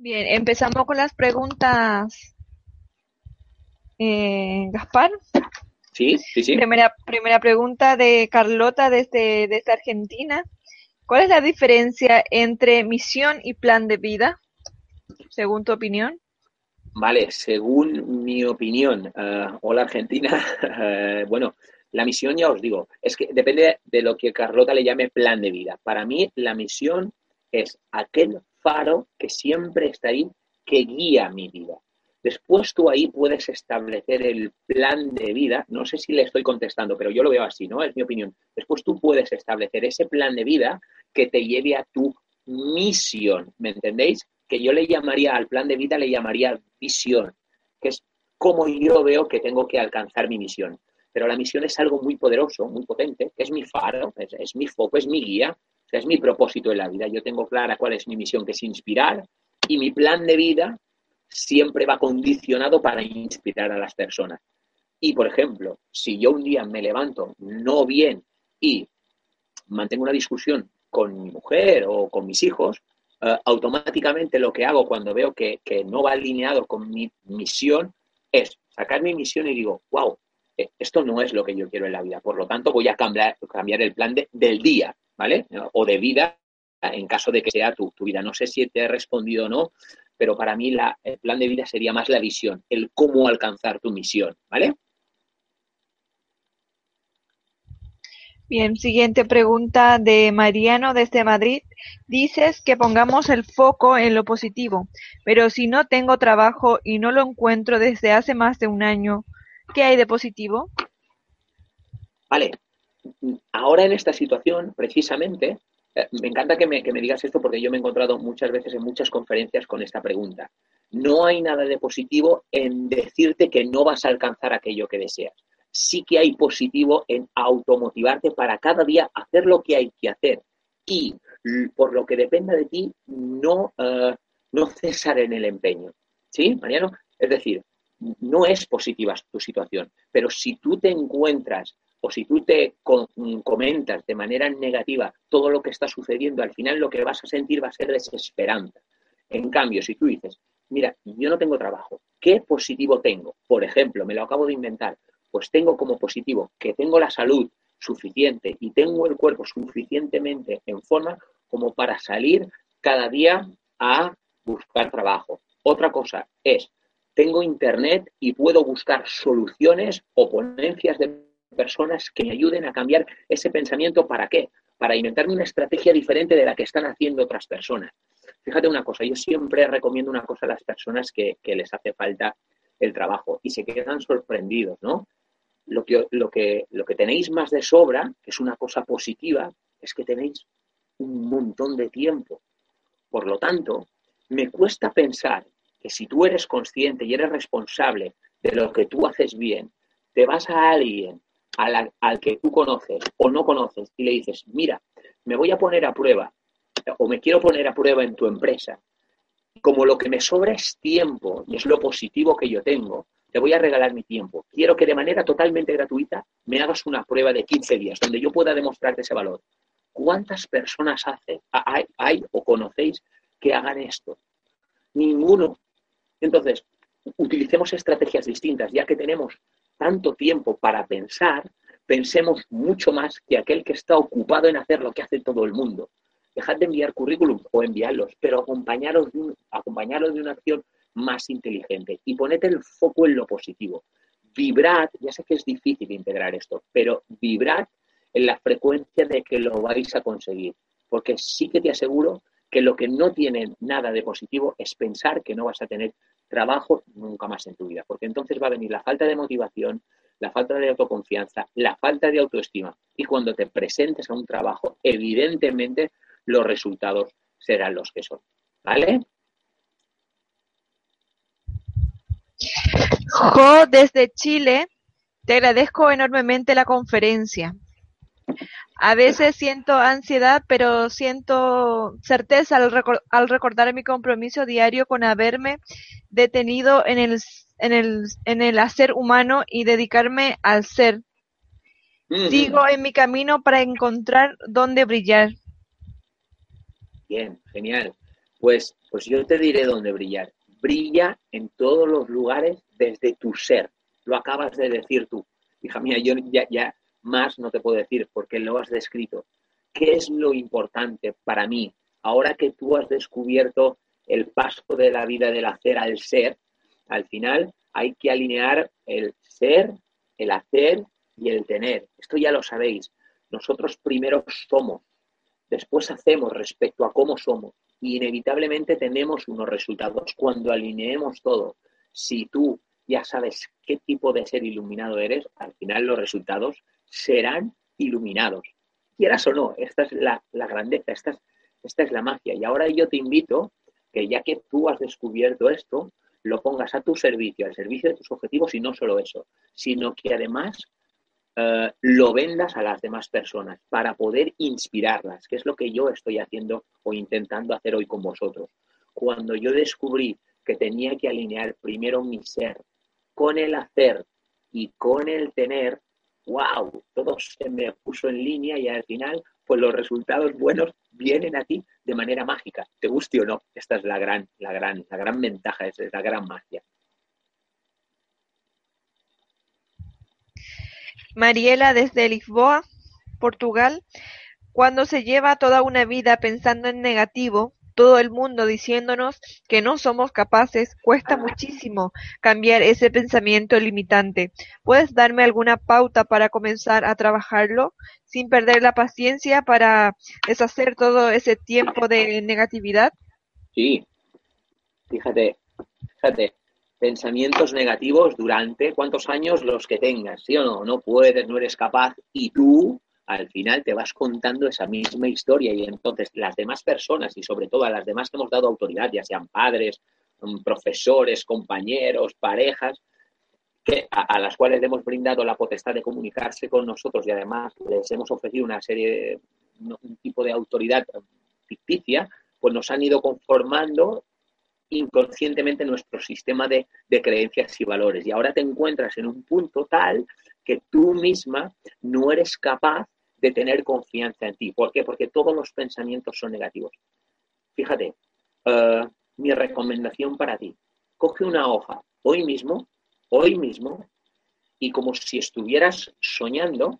Bien, empezamos con las preguntas. Eh, Gaspar. Sí, sí, sí. Primera, primera pregunta de Carlota desde, desde Argentina. ¿Cuál es la diferencia entre misión y plan de vida, según tu opinión? Vale, según mi opinión, eh, hola Argentina, eh, bueno, la misión ya os digo, es que depende de lo que Carlota le llame plan de vida. Para mí la misión es aquel faro que siempre está ahí, que guía mi vida. Después tú ahí puedes establecer el plan de vida. No sé si le estoy contestando, pero yo lo veo así, ¿no? Es mi opinión. Después tú puedes establecer ese plan de vida que te lleve a tu misión. ¿Me entendéis? Que yo le llamaría al plan de vida, le llamaría visión, que es como yo veo que tengo que alcanzar mi misión. Pero la misión es algo muy poderoso, muy potente, que es mi faro, es, mi foco, es mi guía, es mi propósito en la vida. Yo tengo clara cuál es mi misión, que es inspirar, y mi plan de vida siempre va condicionado para inspirar a las personas. Y, por ejemplo, si yo un día me levanto no bien y mantengo una discusión con mi mujer o con mis hijos, eh, automáticamente lo que hago cuando veo que, no va alineado con mi misión es sacar mi misión y digo, wow, esto no es lo que yo quiero en la vida. Por lo tanto, voy a cambiar, el plan del día, ¿vale? O de vida en caso de que sea tu, tu vida. No sé si te he respondido o no, pero para mí el plan de vida sería más la visión, el cómo alcanzar tu misión, ¿vale? Bien, siguiente pregunta de Mariano desde Madrid. Dices que pongamos el foco en lo positivo, pero si no tengo trabajo y no lo encuentro desde hace más de un año, ¿qué hay de positivo? Vale, ahora en esta situación, precisamente, eh, me encanta que me, digas esto porque yo me he encontrado muchas veces en muchas conferencias con esta pregunta. No hay nada de positivo en decirte que no vas a alcanzar aquello que deseas. Sí que hay positivo en automotivarte para cada día hacer lo que hay que hacer y por lo que dependa de ti no, eh, no cesar en el empeño. ¿Sí, Mariano? Es decir, no es positiva tu situación, pero si tú te encuentras o si tú te comentas de manera negativa todo lo que está sucediendo, al final lo que vas a sentir va a ser desesperanza. En cambio, si tú dices, mira, yo no tengo trabajo, ¿qué positivo tengo? Por ejemplo, me lo acabo de inventar, pues tengo como positivo que tengo la salud suficiente y tengo el cuerpo suficientemente en forma como para salir cada día a buscar trabajo. Otra cosa es, tengo internet y puedo buscar soluciones o ponencias de personas que me ayuden a cambiar ese pensamiento. ¿Para qué? Para inventarme una estrategia diferente de la que están haciendo otras personas. Fíjate una cosa, yo siempre recomiendo una cosa a las personas que, les hace falta el trabajo y se quedan sorprendidos, ¿no? Lo que, lo, que, lo que tenéis más de sobra, que es una cosa positiva, es que tenéis un montón de tiempo. Por lo tanto, me cuesta pensar que si tú eres consciente y eres responsable de lo que tú haces bien, te vas a alguien al, que tú conoces o no conoces y le dices, mira, me voy a poner a prueba o me quiero poner a prueba en tu empresa, como lo que me sobra es tiempo y es lo positivo que yo tengo, te voy a regalar mi tiempo. Quiero que de manera totalmente gratuita me hagas una prueba de 15 días donde yo pueda demostrarte ese valor. ¿Cuántas personas hace, hay, hay o conocéis que hagan esto? Ninguno. Entonces, utilicemos estrategias distintas, ya que tenemos tanto tiempo para pensar, pensemos mucho más que aquel que está ocupado en hacer lo que hace todo el mundo. Dejad de enviar currículum o enviarlos, pero acompañaros de, de una acción más inteligente y poned el foco en lo positivo. Vibrad, ya sé que es difícil integrar esto, pero vibrad en la frecuencia de que lo vais a conseguir, porque sí que te aseguro que lo que no tiene nada de positivo es pensar que no vas a tener trabajo nunca más en tu vida, porque entonces va a venir la falta de motivación, la falta de autoconfianza, la falta de autoestima. Y cuando te presentes a un trabajo, evidentemente los resultados serán los que son. ¿Vale? Jo, desde Chile, te agradezco enormemente la conferencia. A veces siento ansiedad, pero siento certeza al, recordar mi compromiso diario con haberme detenido en el, en el, en el hacer humano y dedicarme al ser. Sigo en mi camino para encontrar dónde brillar. Bien, genial. Pues, pues yo te diré dónde brillar. Brilla en todos los lugares desde tu ser. Lo acabas de decir tú. Hija mía, yo ya, ya más no te puedo decir porque lo has descrito. ¿Qué es lo importante para mí? Ahora que tú has descubierto el paso de la vida del hacer al ser, al final hay que alinear el ser, el hacer y el tener. Esto ya lo sabéis. Nosotros primero somos, después hacemos respecto a cómo somos y inevitablemente tenemos unos resultados cuando alineemos todo. Si tú ya sabes qué tipo de ser iluminado eres, al final los resultados serán iluminados. Quieras o no, esta es la, grandeza, esta es, esta es la magia. Y ahora yo te invito que ya que tú has descubierto esto, lo pongas a tu servicio, al servicio de tus objetivos y no solo eso, sino que además eh, lo vendas a las demás personas para poder inspirarlas, que es lo que yo estoy haciendo o intentando hacer hoy con vosotros. Cuando yo descubrí que tenía que alinear primero mi ser con el hacer y con el tener, wow, todo se me puso en línea y al final, pues los resultados buenos vienen a ti de manera mágica, te guste o no. Esta es la gran, la gran, la gran ventaja, es la gran magia. Mariela desde Lisboa, Portugal, cuando se lleva toda una vida pensando en negativo, todo el mundo diciéndonos que no somos capaces, cuesta muchísimo cambiar ese pensamiento limitante. ¿Puedes darme alguna pauta para comenzar a trabajarlo sin perder la paciencia para deshacer todo ese tiempo de negatividad? Sí, fíjate, fíjate, pensamientos negativos durante cuántos años los que tengas, ¿sí o no? No puedes, no eres capaz y tú al final te vas contando esa misma historia y entonces las demás personas y sobre todo a las demás que hemos dado autoridad, ya sean padres, mm, profesores, compañeros, parejas, que, a, las cuales le hemos brindado la potestad de comunicarse con nosotros y además les hemos ofrecido una serie, un tipo de autoridad ficticia, pues nos han ido conformando inconscientemente nuestro sistema de, de, creencias y valores. Y ahora te encuentras en un punto tal que tú misma no eres capaz de tener confianza en ti. ¿Por qué? Porque todos los pensamientos son negativos. Fíjate, eh, mi recomendación para ti, coge una hoja hoy mismo, hoy mismo, y como si estuvieras soñando,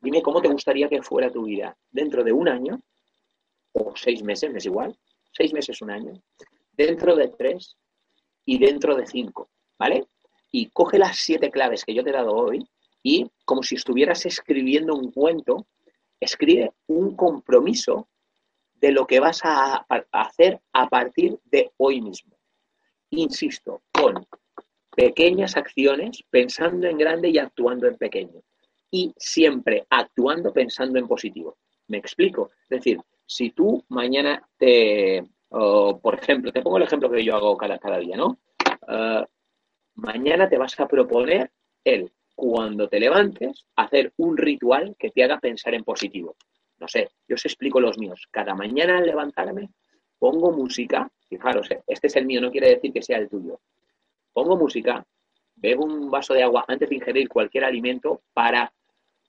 dime cómo te gustaría que fuera tu vida dentro de un año, o seis meses, es igual, seis meses, un año, dentro de tres y dentro de cinco, ¿vale? Y coge las siete claves que yo te he dado hoy y como si estuvieras escribiendo un cuento, escribe un compromiso de lo que vas a, hacer a partir de hoy mismo. Insisto, con pequeñas acciones, pensando en grande y actuando en pequeño. Y siempre actuando pensando en positivo. ¿Me explico? Es decir, si tú mañana te, por ejemplo, te pongo el ejemplo que yo hago cada, cada día, ¿no? Ah, mañana te vas a proponer el cuando te levantes, hacer un ritual que te haga pensar en positivo. No sé, yo os explico los míos. Cada mañana al levantarme, pongo música, fijaros, eh, este es el mío, no quiere decir que sea el tuyo. Pongo música, bebo un vaso de agua antes de ingerir cualquier alimento para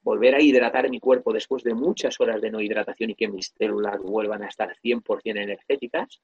volver a hidratar mi cuerpo después de muchas horas de no hidratación y que mis células vuelvan a estar 100% energéticas.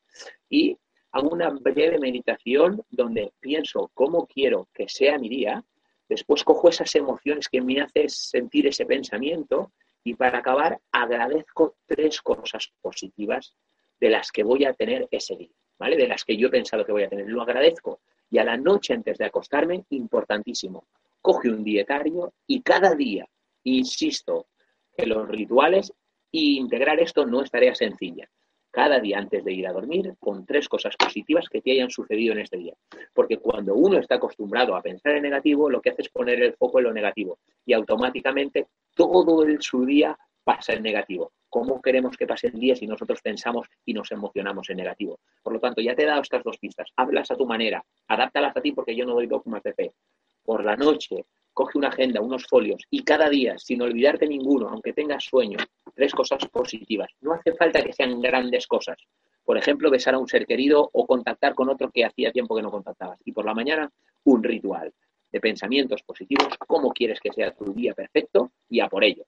Y hago una breve meditación donde pienso cómo quiero que sea mi día Después cojo esas emociones que me hacen sentir ese pensamiento y para acabar agradezco tres cosas positivas de las que voy a tener ese día, ¿vale? De las que yo he pensado que voy a tener. Lo agradezco. Y a la noche antes de acostarme, importantísimo, coge un dietario y cada día, insisto, que los rituales e integrar esto no es tarea sencilla cada día antes de ir a dormir con tres cosas positivas que te hayan sucedido en este día. Porque cuando uno está acostumbrado a pensar en negativo, lo que hace es poner el foco en lo negativo y automáticamente todo el, su día pasa en negativo. ¿Cómo queremos que pase el día si nosotros pensamos y nos emocionamos en negativo? Por lo tanto, ya te he dado estas dos pistas. Hablas a tu manera, adáptalas a ti porque yo no doy dogmas de fe. Por la noche, coge una agenda, unos folios y cada día, sin olvidarte ninguno, aunque tengas sueño, tres cosas positivas. No hace falta que sean grandes cosas. Por ejemplo, besar a un ser querido o contactar con otro que hacía tiempo que no contactabas. Y por la mañana, un ritual de pensamientos positivos, cómo quieres que sea tu día perfecto y a por ello.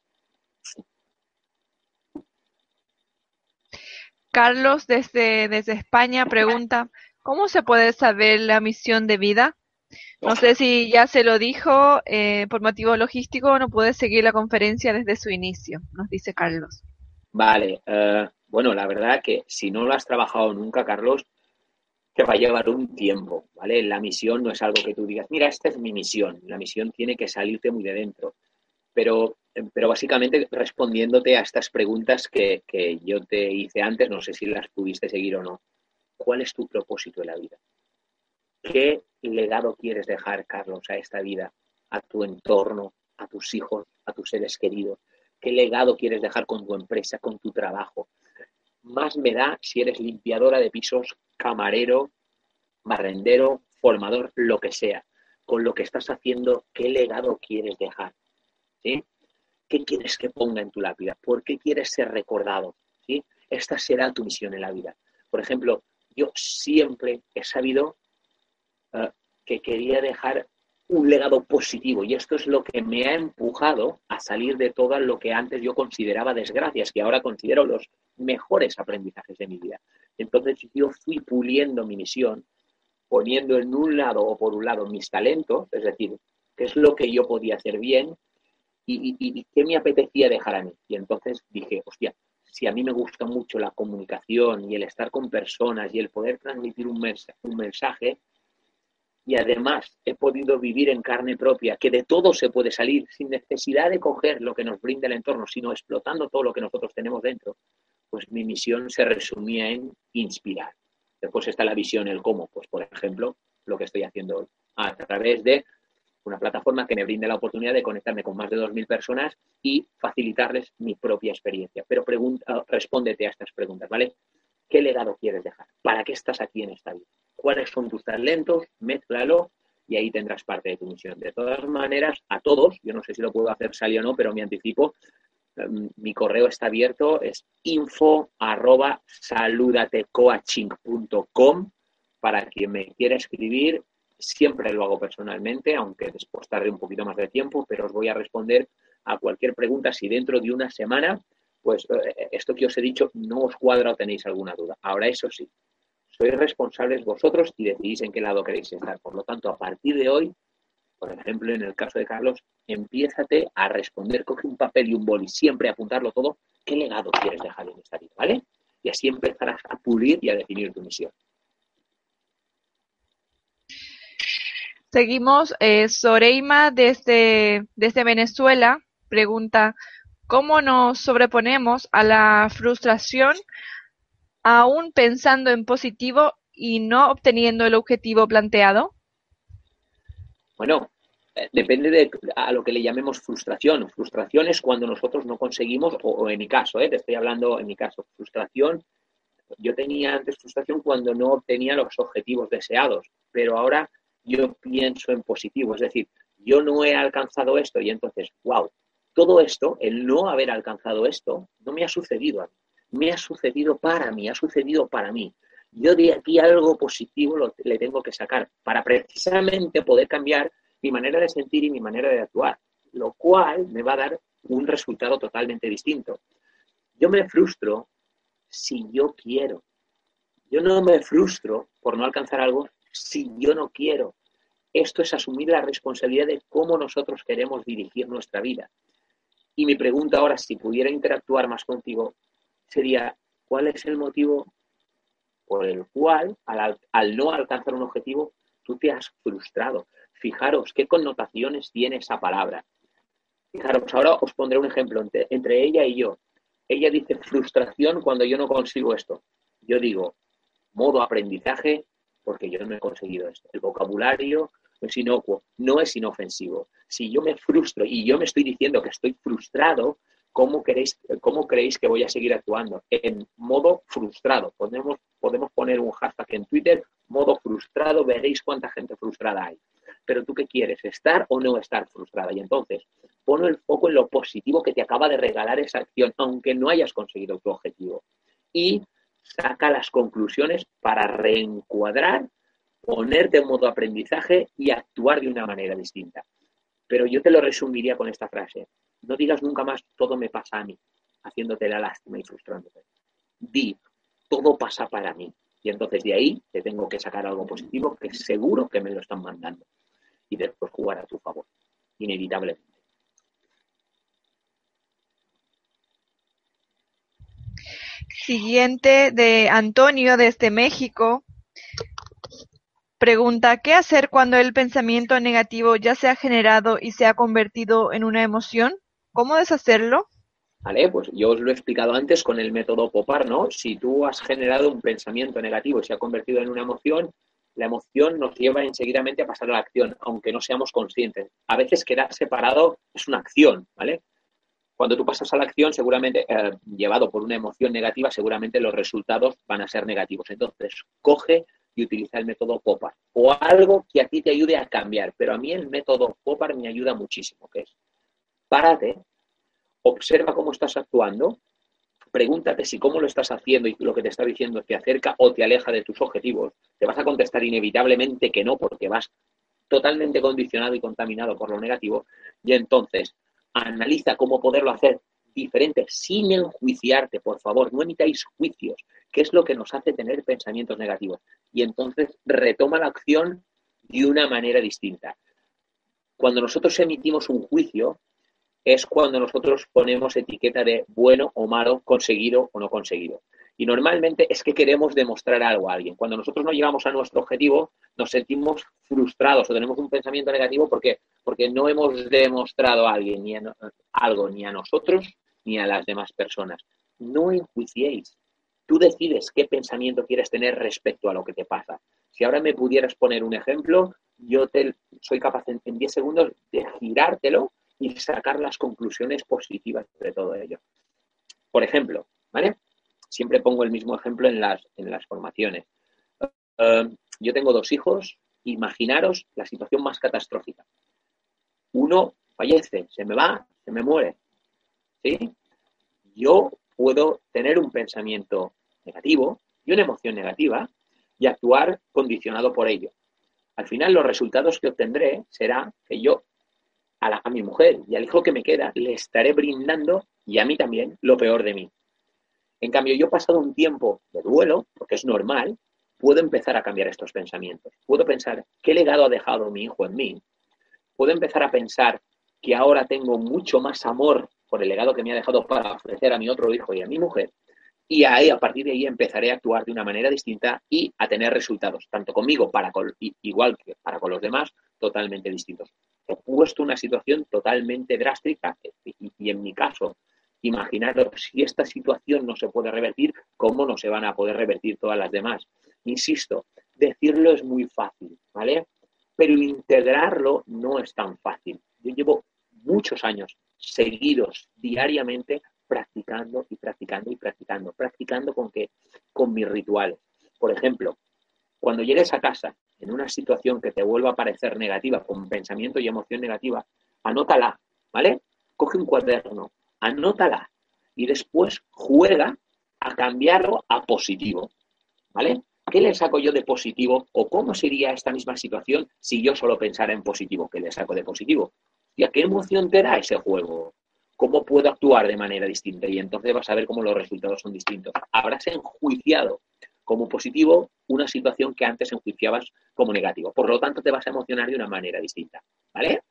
Carlos desde, desde España pregunta, ¿cómo se puede saber la misión de vida? No sé si ya se lo dijo, eh, por motivo logístico no puede seguir la conferencia desde su inicio, nos dice Carlos. Vale, eh, bueno, la verdad que si no lo has trabajado nunca, Carlos, te va a llevar un tiempo, ¿vale? La misión no es algo que tú digas, mira, esta es mi misión, la misión tiene que salirte muy de dentro. Pero, pero básicamente respondiéndote a estas preguntas que, que yo te hice antes, no sé si las pudiste seguir o no. ¿Cuál es tu propósito en la vida? ¿Qué legado quieres dejar, Carlos, a esta vida, a tu entorno, a tus hijos, a tus seres queridos? ¿Qué legado quieres dejar con tu empresa, con tu trabajo? Más me da si eres limpiadora de pisos, camarero, barrendero, formador, lo que sea. Con lo que estás haciendo, ¿qué legado quieres dejar? ¿Sí? ¿Qué quieres que ponga en tu lápida? ¿Por qué quieres ser recordado? ¿Sí? Esta será tu misión en la vida. Por ejemplo, yo siempre he sabido eh, que quería dejar un legado positivo y esto es lo que me ha empujado a salir de todo lo que antes yo consideraba desgracias, que ahora considero los mejores aprendizajes de mi vida. Entonces yo fui puliendo mi misión, poniendo en un lado o por un lado mis talentos, es decir, qué es lo que yo podía hacer bien y, y qué me apetecía dejar a mí. Y entonces dije, hostia, si a mí me gusta mucho la comunicación y el estar con personas y el poder transmitir un mensaje, un mensaje y además he podido vivir en carne propia, que de todo se puede salir sin necesidad de coger lo que nos brinda el entorno, sino explotando todo lo que nosotros tenemos dentro, pues mi misión se resumía en inspirar. Después está la visión, el cómo, pues por ejemplo, lo que estoy haciendo hoy, a través de una plataforma que me brinde la oportunidad de conectarme con más de 2.000 personas y facilitarles mi propia experiencia. Pero pregunta, respóndete a estas preguntas, ¿vale? ¿Qué legado quieres dejar? ¿Para qué estás aquí en esta vida? ¿Cuáles son tus talentos? Mézclalo y ahí tendrás parte de tu misión. De todas maneras, a todos, yo no sé si lo puedo hacer salir o no, pero me anticipo, em, mi correo está abierto, es info arroba saludatecoaching.com para quien me quiera escribir Siempre lo hago personalmente, aunque después tarde un poquito más de tiempo, pero os voy a responder a cualquier pregunta si dentro de una semana, pues eh, esto que os he dicho no os cuadra o tenéis alguna duda. Ahora, eso sí, sois responsables vosotros y decidís en qué lado queréis estar. Por lo tanto, a partir de hoy, por ejemplo, en el caso de Carlos, empiézate a responder, coge un papel y un boli, siempre apuntarlo todo, qué legado quieres dejar en esta vida, ¿vale? Y así empezarás a pulir y a definir tu misión. Seguimos, eh, Soreima desde, desde Venezuela pregunta, ¿cómo nos sobreponemos a la frustración aún pensando en positivo y no obteniendo el objetivo planteado? Bueno, eh, depende de a lo que le llamemos frustración. Frustración es cuando nosotros no conseguimos, o, en mi caso, eh, te estoy hablando en mi caso, frustración. Yo tenía antes frustración cuando no obtenía los objetivos deseados, pero ahora yo pienso en positivo, es decir, yo no he alcanzado esto y entonces, wow, todo esto, el no haber alcanzado esto, no me ha sucedido a mí, me ha sucedido para mí, ha sucedido para mí. Yo de aquí algo positivo lo, le tengo que sacar para precisamente poder cambiar mi manera de sentir y mi manera de actuar, lo cual me va a dar un resultado totalmente distinto. Yo me frustro si yo quiero. Yo no me frustro por no alcanzar algo si yo no quiero. Esto es asumir la responsabilidad de cómo nosotros queremos dirigir nuestra vida. Y mi pregunta ahora, si pudiera interactuar más contigo, sería, ¿cuál es el motivo por el cual, al, no alcanzar un objetivo, tú te has frustrado? Fijaros qué connotaciones tiene esa palabra. Fijaros, ahora os pondré un ejemplo entre, ella y yo. Ella dice frustración cuando yo no consigo esto. Yo digo, modo aprendizaje, porque yo no he conseguido esto. El vocabulario es inocuo, no es inofensivo. Si yo me frustro y yo me estoy diciendo que estoy frustrado, ¿cómo, queréis, cómo creéis que voy a seguir actuando? En modo frustrado. Podemos, podemos poner un hashtag en Twitter, modo frustrado, veréis cuánta gente frustrada hay. Pero tú qué quieres, estar o no estar frustrada. Y entonces, pon el foco en lo positivo que te acaba de regalar esa acción, aunque no hayas conseguido tu objetivo. Y saca las conclusiones para reencuadrar, ponerte en modo aprendizaje y actuar de una manera distinta. Pero yo te lo resumiría con esta frase. No digas nunca más todo me pasa a mí, haciéndote la lástima y frustrándote. Di, todo pasa para mí. Y entonces de ahí te tengo que sacar algo positivo que seguro que me lo están mandando. Y después jugar a tu favor, inevitablemente. Siguiente de Antonio desde México. Pregunta, ¿qué hacer cuando el pensamiento negativo ya se ha generado y se ha convertido en una emoción? ¿Cómo deshacerlo? Vale, pues yo os lo he explicado antes con el método Popar, ¿no? Si tú has generado un pensamiento negativo y se ha convertido en una emoción, la emoción nos lleva enseguidamente a pasar a la acción, aunque no seamos conscientes. A veces quedar separado es una acción, ¿vale? Cuando tú pasas a la acción, seguramente, eh, llevado por una emoción negativa, seguramente los resultados van a ser negativos. Entonces, coge y utiliza el método Popar o algo que a ti te ayude a cambiar. Pero a mí el método Popar me ayuda muchísimo, que es párate, observa cómo estás actuando, pregúntate si cómo lo estás haciendo y lo que te está diciendo te acerca o te aleja de tus objetivos. Te vas a contestar inevitablemente que no, porque vas totalmente condicionado y contaminado por lo negativo. Y entonces, analiza cómo poderlo hacer diferente sin enjuiciarte, por favor, no emitáis juicios, que es lo que nos hace tener pensamientos negativos. Y entonces retoma la acción de una manera distinta. Cuando nosotros emitimos un juicio, es cuando nosotros ponemos etiqueta de bueno o malo, conseguido o no conseguido. Y normalmente es que queremos demostrar algo a alguien. Cuando nosotros no llegamos a nuestro objetivo, nos sentimos frustrados o tenemos un pensamiento negativo porque, porque no hemos demostrado a alguien ni algo, ni a nosotros ni a las demás personas. No enjuiciéis. Tú decides qué pensamiento quieres tener respecto a lo que te pasa. Si ahora me pudieras poner un ejemplo, yo te, soy capaz en, en 10 segundos de girártelo y sacar las conclusiones positivas de todo ello. Por ejemplo, ¿vale? Siempre pongo el mismo ejemplo en las, en las formaciones. Eh, yo tengo dos hijos, imaginaros la situación más catastrófica. Uno fallece, se me va, se me muere. ¿Sí? Yo puedo tener un pensamiento negativo y una emoción negativa y actuar condicionado por ello. Al final los resultados que obtendré será que yo a, mi mujer y al hijo que me queda le estaré brindando y a mí también lo peor de mí. En cambio, yo pasado un tiempo de duelo, porque es normal, puedo empezar a cambiar estos pensamientos. Puedo pensar qué legado ha dejado mi hijo en mí. Puedo empezar a pensar que ahora tengo mucho más amor por el legado que me ha dejado para ofrecer a mi otro hijo y a mi mujer. Y ahí, a partir de ahí, empezaré a actuar de una manera distinta y a tener resultados, tanto conmigo para igual que para con los demás, totalmente distintos. He puesto una situación totalmente drástica y en mi caso Imaginaros si esta situación no se puede revertir, ¿cómo no se van a poder revertir todas las demás? Insisto, decirlo es muy fácil, ¿vale? Pero integrarlo no es tan fácil. Yo llevo muchos años seguidos diariamente practicando y practicando y practicando, practicando con qué? Con mis rituales. Por ejemplo, cuando llegues a casa en una situación que te vuelva a parecer negativa, con pensamiento y emoción negativa, anótala, ¿vale? Coge un cuaderno, anótala y después juega a cambiarlo a positivo. ¿Vale? ¿Qué le saco yo de positivo o cómo sería esta misma situación si yo solo pensara en positivo? ¿Qué le saco de positivo? ¿Y a qué emoción te da ese juego? ¿Cómo puedo actuar de manera distinta? Y entonces vas a ver cómo los resultados son distintos. Habrás enjuiciado como positivo una situación que antes enjuiciabas como negativo. Por lo tanto, te vas a emocionar de una manera distinta. ¿Vale?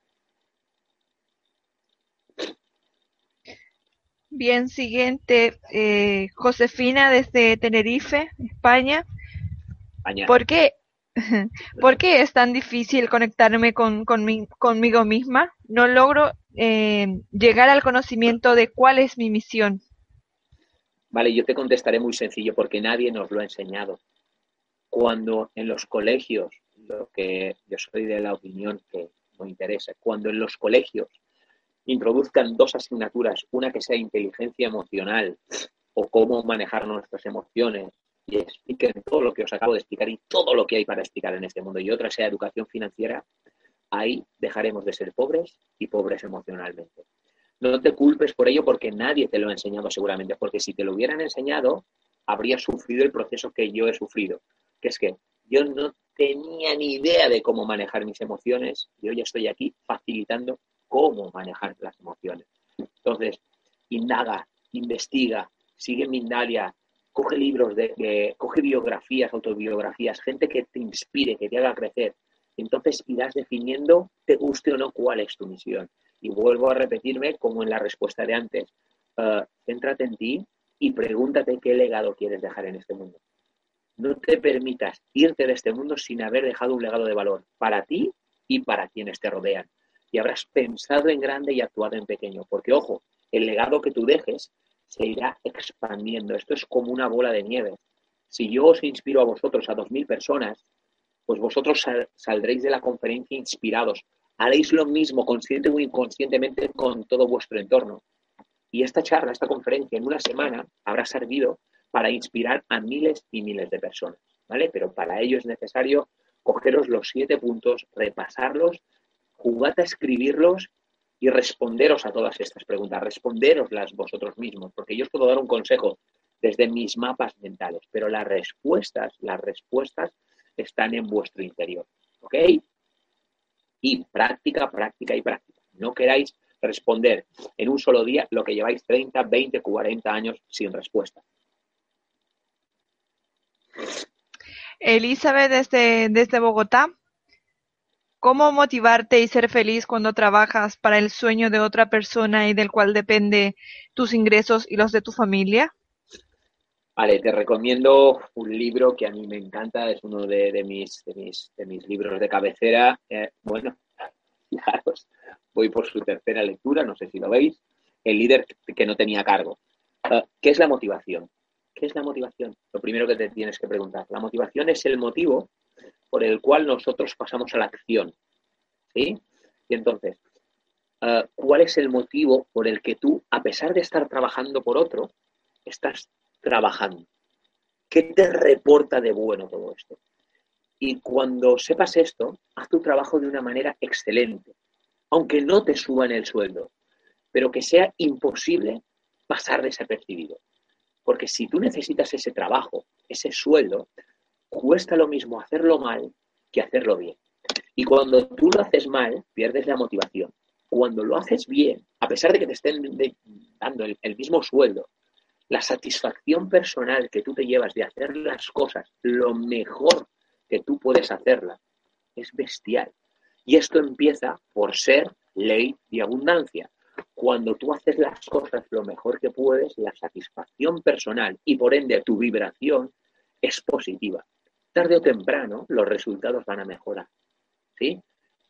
Bien, siguiente, eh, Josefina desde Tenerife, España. ¿Por qué, ¿Por qué es tan difícil conectarme con, conmigo misma? No logro eh, llegar al conocimiento de cuál es mi misión. Vale, yo te contestaré muy sencillo porque nadie nos lo ha enseñado. Cuando en los colegios, lo que yo soy de la opinión que me interesa, cuando en los colegios introduzcan dos asignaturas, una que sea inteligencia emocional o cómo manejar nuestras emociones y expliquen todo lo que os acabo de explicar y todo lo que hay para explicar en este mundo y otra sea educación financiera, ahí dejaremos de ser pobres y pobres emocionalmente. No te culpes por ello porque nadie te lo ha enseñado seguramente, porque si te lo hubieran enseñado, habrías sufrido el proceso que yo he sufrido, que es que yo no tenía ni idea de cómo manejar mis emociones y hoy estoy aquí facilitando cómo manejar las emociones. Entonces, indaga, investiga, sigue Mindalia, coge libros, de, coge biografías, autobiografías, gente que te inspire, que te haga crecer. Entonces irás definiendo, te guste o no, cuál es tu misión. Y vuelvo a repetirme como en la respuesta de antes. Uh, céntrate en ti y pregúntate qué legado quieres dejar en este mundo. No te permitas irte de este mundo sin haber dejado un legado de valor para ti y para quienes te rodean. Y habrás pensado en grande y actuado en pequeño. Porque, ojo, el legado que tú dejes se irá expandiendo. Esto es como una bola de nieve. Si yo os inspiro a vosotros, a dos mil personas, pues vosotros saldréis de la conferencia inspirados. Haréis lo mismo consciente o inconscientemente con todo vuestro entorno. Y esta charla, esta conferencia en una semana habrá servido para inspirar a miles y miles de personas, ¿vale? Pero para ello es necesario cogeros los siete puntos, repasarlos, jugad a escribirlos y responderos a todas estas preguntas, responderoslas vosotros mismos, porque yo os puedo dar un consejo desde mis mapas mentales, pero las respuestas, las respuestas están en vuestro interior, ¿ok? Y práctica, práctica y práctica. No queráis responder en un solo día lo que lleváis 30, 20, 40 años sin respuesta. Elizabeth desde, desde Bogotá. ¿Cómo motivarte y ser feliz cuando trabajas para el sueño de otra persona y del cual depende tus ingresos y los de tu familia? Vale, te recomiendo un libro que a mí me encanta, es uno de, mis, de mis, de mis libros de cabecera. Eh, bueno, fijaros, voy por su tercera lectura, no sé si lo veis, El líder que no tenía cargo. Eh, ¿Qué es la motivación? ¿Qué es la motivación? Lo primero que te tienes que preguntar. La motivación es el motivo por el cual nosotros pasamos a la acción. ¿Sí? Y entonces, eh, ¿cuál es el motivo por el que tú, a pesar de estar trabajando por otro, estás trabajando? ¿Qué te reporta de bueno todo esto? Y cuando sepas esto, haz tu trabajo de una manera excelente, aunque no te suban el sueldo, pero que sea imposible pasar desapercibido. Porque si tú necesitas ese trabajo, ese sueldo, cuesta lo mismo hacerlo mal que hacerlo bien. Y cuando tú lo haces mal, pierdes la motivación. Cuando lo haces bien, a pesar de que te estén dando el, el mismo sueldo, la satisfacción personal que tú te llevas de hacer las cosas lo mejor que tú puedes hacerla es bestial. Y esto empieza por ser ley de abundancia. Cuando tú haces las cosas lo mejor que puedes, la satisfacción personal y por ende tu vibración es positiva. Tarde o temprano los resultados van a mejorar. ¿Sí?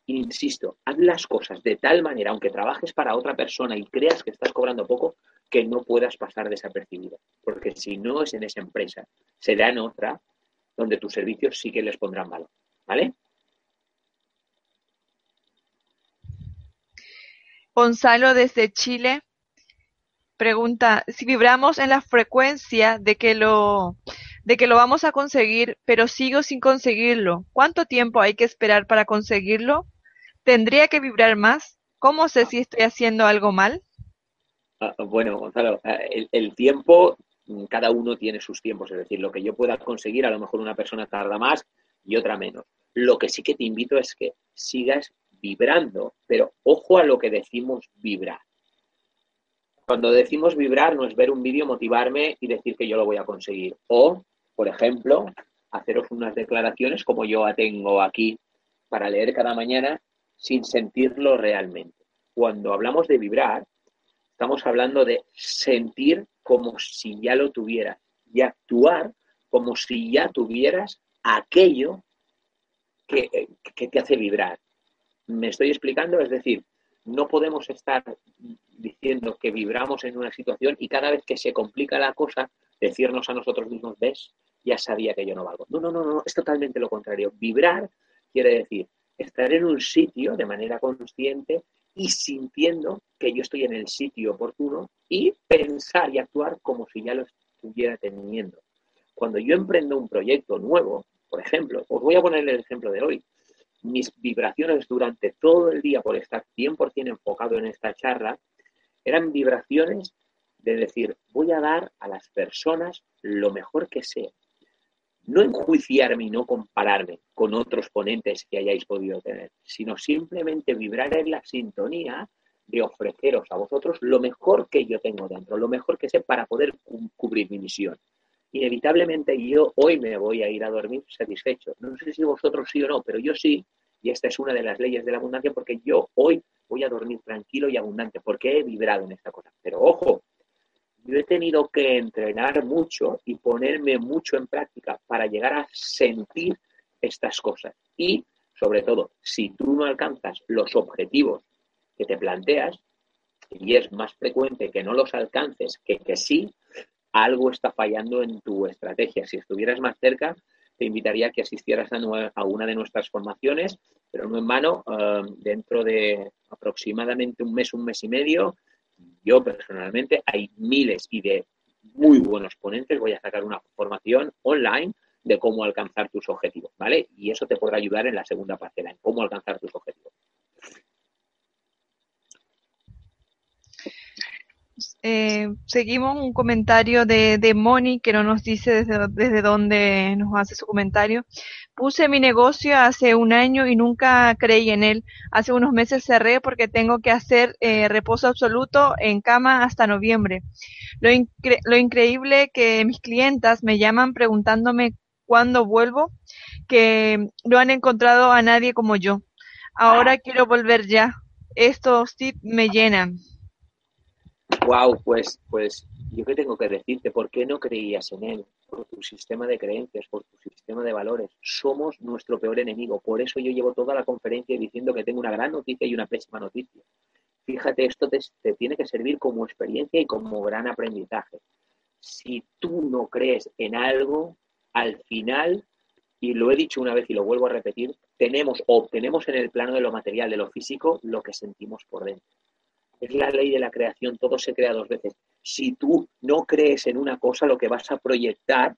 Insisto, haz las cosas de tal manera, aunque trabajes para otra persona y creas que estás cobrando poco, que no puedas pasar desapercibido. Porque si no es en esa empresa, será en otra donde tus servicios sí que les pondrán valor. ¿Vale? Gonzalo desde Chile pregunta si vibramos en la frecuencia de que lo de que lo vamos a conseguir, pero sigo sin conseguirlo. ¿Cuánto tiempo hay que esperar para conseguirlo? ¿Tendría que vibrar más? ¿Cómo sé si estoy haciendo algo mal? Ah, bueno, Gonzalo, ah, el, tiempo, mm, cada uno tiene sus tiempos, es decir, lo que yo pueda conseguir, a lo mejor una persona tarda más y otra menos. Lo que sí que te invito es que sigas vibrando, pero ojo a lo que decimos vibrar. Cuando decimos vibrar no es ver un vídeo, motivarme y decir que yo lo voy a conseguir. O, por ejemplo, haceros unas declaraciones como yo tengo aquí para leer cada mañana sin sentirlo realmente. Cuando hablamos de vibrar, estamos hablando de sentir como si ya lo tuvieras y actuar como si ya tuvieras aquello que, que te hace vibrar. ¿Me estoy explicando? Es decir, no podemos estar diciendo que vibramos en una situación y cada vez que se complica la cosa, decirnos a nosotros mismos, ves, ya sabía que yo no valgo. No, no, no, no, es totalmente lo contrario. Vibrar quiere decir estar en un sitio de manera consciente y sintiendo que yo estoy en el sitio oportuno y pensar y actuar como si ya lo estuviera teniendo. Cuando yo emprendo un proyecto nuevo, por ejemplo, os voy a poner el ejemplo de hoy mis vibraciones durante todo el día por estar 100% enfocado en esta charla eran vibraciones de decir, voy a dar a las personas lo mejor que sé. No enjuiciarme y no compararme con otros ponentes que hayáis podido tener, sino simplemente vibrar en la sintonía de ofreceros a vosotros lo mejor que yo tengo dentro, lo mejor que sé para poder cubrir mi misión. inevitablemente yo hoy me voy a ir a dormir satisfecho. No sé si vosotros sí o no, pero yo sí, y esta es una de las leyes de la abundancia, porque yo hoy voy a dormir tranquilo y abundante, porque he vibrado en esta cosa. Pero ojo, yo he tenido que entrenar mucho y ponerme mucho en práctica para llegar a sentir estas cosas. Y, sobre todo, si tú no alcanzas los objetivos que te planteas, y es más frecuente que no los alcances que que sí, algo está fallando en tu estrategia. Si estuvieras más cerca, te invitaría a que asistieras a, una de nuestras formaciones, pero no en vano, eh, dentro de aproximadamente un mes, un mes y medio, yo personalmente, hay miles y de muy buenos ponentes, voy a sacar una formación online de cómo alcanzar tus objetivos, ¿vale? Y eso te podrá ayudar en la segunda parcela, en cómo alcanzar tus objetivos. Eh, seguimos un comentario de, de Moni que no nos dice desde, desde dónde nos hace su comentario. Puse mi negocio hace un año y nunca creí en él. Hace unos meses cerré porque tengo que hacer eh, reposo absoluto en cama hasta noviembre. Lo, lo increíble que mis clientas me llaman preguntándome cuándo vuelvo, que no han encontrado a nadie como yo. Ahora quiero volver ya. Estos tips me llenan. Wow, pues, pues yo qué tengo que decirte, ¿por qué no creías en él? Por tu sistema de creencias, por tu sistema de valores. Somos nuestro peor enemigo. Por eso yo llevo toda la conferencia diciendo que tengo una gran noticia y una pésima noticia. Fíjate, esto te, tiene que servir como experiencia y como gran aprendizaje. Si tú no crees en algo, al final, y lo he dicho una vez y lo vuelvo a repetir, tenemos o obtenemos en el plano de lo material, de lo físico, lo que sentimos por dentro. Es la ley de la creación, todo se crea dos veces. Si tú no crees en una cosa, lo que vas a proyectar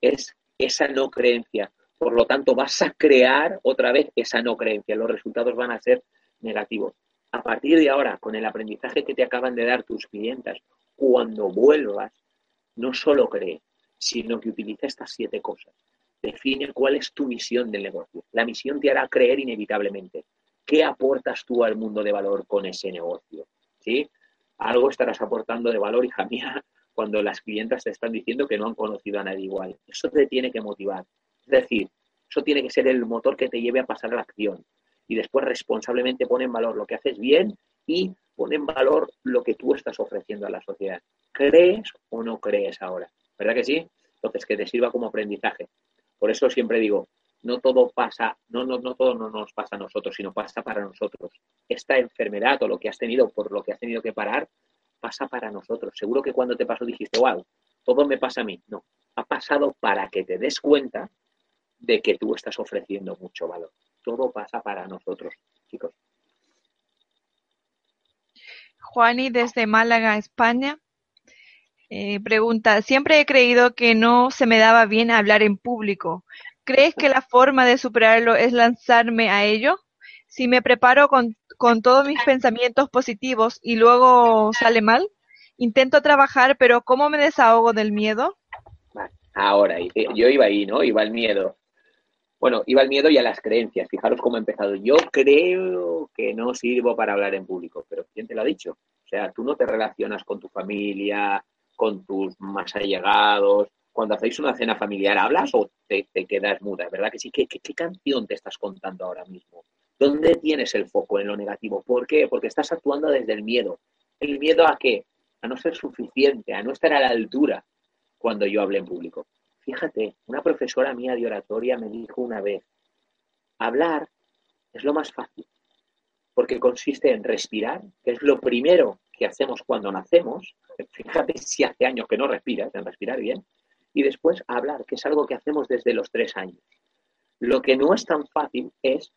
es esa no creencia. Por lo tanto, vas a crear otra vez esa no creencia. Los resultados van a ser negativos. A partir de ahora, con el aprendizaje que te acaban de dar tus clientas, cuando vuelvas, no solo cree, sino que utiliza estas siete cosas. Define cuál es tu misión del negocio. La misión te hará creer inevitablemente. ¿Qué aportas tú al mundo de valor con ese negocio? Algo estarás aportando de valor, hija mía, cuando las clientas te están diciendo que no han conocido a nadie igual. Eso te tiene que motivar. Es decir, eso tiene que ser el motor que te lleve a pasar a la acción. Y después responsablemente pone en valor lo que haces bien y pone en valor lo que tú estás ofreciendo a la sociedad. ¿Crees o no crees ahora? ¿Verdad que sí? Entonces, que te sirva como aprendizaje. Por eso siempre digo, no todo pasa, no, no, no todo no nos pasa a nosotros, sino pasa para nosotros. Esta enfermedad o lo que has tenido por lo que has tenido que parar, pasa para nosotros. Seguro que cuando te pasó dijiste, wow, todo me pasa a mí. No, ha pasado para que te des cuenta de que tú estás ofreciendo mucho valor. Todo pasa para nosotros, chicos. Juani desde Málaga, España. Eh, pregunta, siempre he creído que no se me daba bien hablar en público. ¿Crees que la forma de superarlo es lanzarme a ello? Si me preparo con, todos mis pensamientos positivos y luego sale mal, intento trabajar, pero ¿cómo me desahogo del miedo? Ahora, yo iba ahí, ¿no? Iba el miedo. Bueno, iba el miedo y a las creencias. Fijaros cómo he empezado. Yo creo que no sirvo para hablar en público, pero ¿quién te lo ha dicho? O sea, tú no te relacionas con tu familia, con tus más allegados, cuando hacéis una cena familiar, ¿hablas o te, quedas muda? ¿Verdad que sí? ¿Qué, ¿Qué, canción te estás contando ahora mismo? ¿Dónde tienes el foco en lo negativo? ¿Por qué? Porque estás actuando desde el miedo. ¿El miedo a qué? A no ser suficiente, a no estar a la altura cuando yo hable en público. Fíjate, una profesora mía de oratoria me dijo una vez, hablar es lo más fácil, porque consiste en respirar, que es lo primero que hacemos cuando nacemos. Fíjate si hace años que no respiras, en respirar bien, y después hablar, que es algo que hacemos desde los tres años. Lo que no es tan fácil es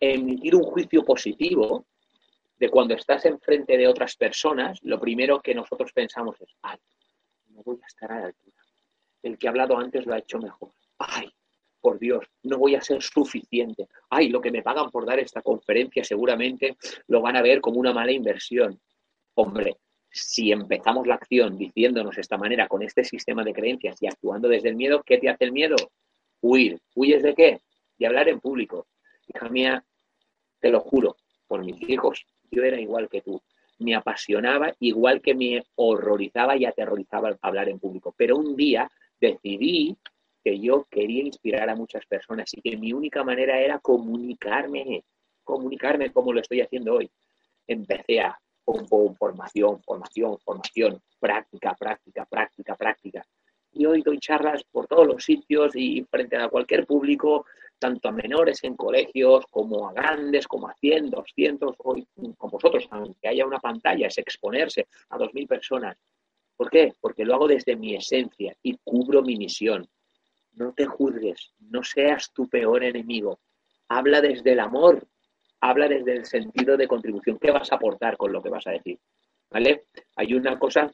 emitir un juicio positivo de cuando estás enfrente de otras personas, lo primero que nosotros pensamos es, ay, no voy a estar a la altura. El que ha hablado antes lo ha hecho mejor. Ay, por Dios, no voy a ser suficiente. Ay, lo que me pagan por dar esta conferencia seguramente lo van a ver como una mala inversión. Hombre, si empezamos la acción diciéndonos esta manera, con este sistema de creencias y actuando desde el miedo, ¿qué te hace el miedo? Huir. ¿Huyes de qué? De hablar en público. Hija mía, te lo juro, por mis hijos, yo era igual que tú. Me apasionaba igual que me horrorizaba y aterrorizaba hablar en público. Pero un día decidí que yo quería inspirar a muchas personas y que mi única manera era comunicarme, comunicarme como lo estoy haciendo hoy. Empecé a formación, formación, formación, práctica, práctica, práctica, práctica. Y hoy doy charlas por todos los sitios y frente a cualquier público, tanto a menores en colegios como a grandes, como a 100, 200, hoy con vosotros, aunque haya una pantalla, es exponerse a 2.000 personas. ¿Por qué? Porque lo hago desde mi esencia y cubro mi misión. No te juzgues, no seas tu peor enemigo. Habla desde el amor, habla desde el sentido de contribución. ¿Qué vas a aportar con lo que vas a decir? ¿Vale? Hay una cosa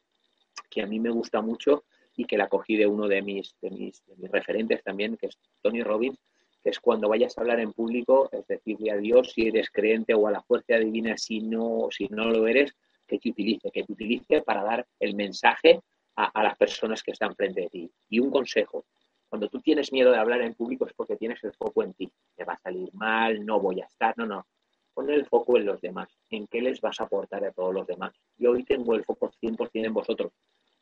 que a mí me gusta mucho y que la cogí de uno de mis, de mis, referentes también, que es Tony Robbins, que es cuando vayas a hablar en público, es decirle a Dios si eres creyente o a la fuerza divina si no, si no lo eres, que te utilice, que te utilice para dar el mensaje a, a las personas que están frente a ti. Y un consejo, cuando tú tienes miedo de hablar en público es porque tienes el foco en ti. Te va a salir mal, no voy a estar, no, no. Pon el foco en los demás, en qué les vas a aportar a todos los demás. Yo hoy tengo el foco 100% en vosotros.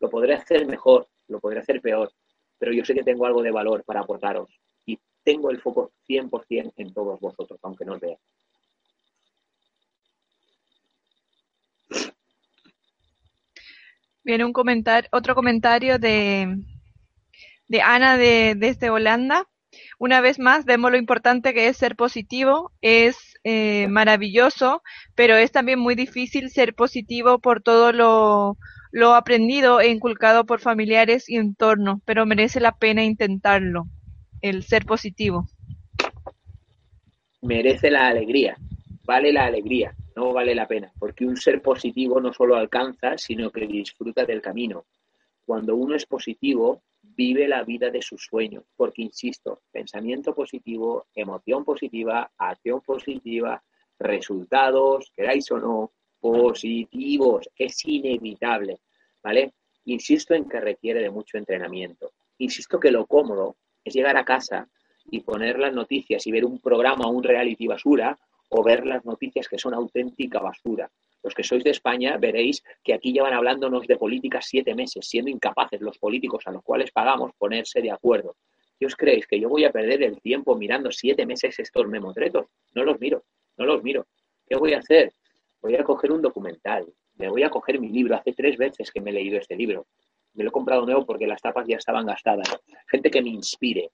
Lo podré hacer mejor, lo podré hacer peor, pero yo sé que tengo algo de valor para aportaros y tengo el foco 100% en todos vosotros, aunque no os vea. Viene un comentario, otro comentario de, de Ana de, desde Holanda. Una vez más, vemos lo importante que es ser positivo. Es eh, maravilloso, pero es también muy difícil ser positivo por todo lo, lo aprendido e inculcado por familiares y entorno, pero merece la pena intentarlo, el ser positivo. Merece la alegría, vale la alegría, no vale la pena, porque un ser positivo no solo alcanza, sino que disfruta del camino. Cuando uno es positivo, vive la vida de sus sueños, porque insisto, pensamiento positivo, emoción positiva, acción positiva, resultados, queráis o no, positivos, es inevitable, ¿vale? Insisto en que requiere de mucho entrenamiento. Insisto que lo cómodo es llegar a casa y poner las noticias y ver un programa un reality basura o ver las noticias que son auténtica basura. Los que sois de España veréis que aquí llevan hablándonos de políticas siete meses, siendo incapaces los políticos a los cuales pagamos ponerse de acuerdo. ¿Qué os creéis? ¿Que yo voy a perder el tiempo mirando siete meses estos memotretos? No los miro, no los miro. ¿Qué voy a hacer? Voy a coger un documental, me voy a coger mi libro. Hace tres veces que me he leído este libro. Me lo he comprado nuevo porque las tapas ya estaban gastadas. Gente que me inspire,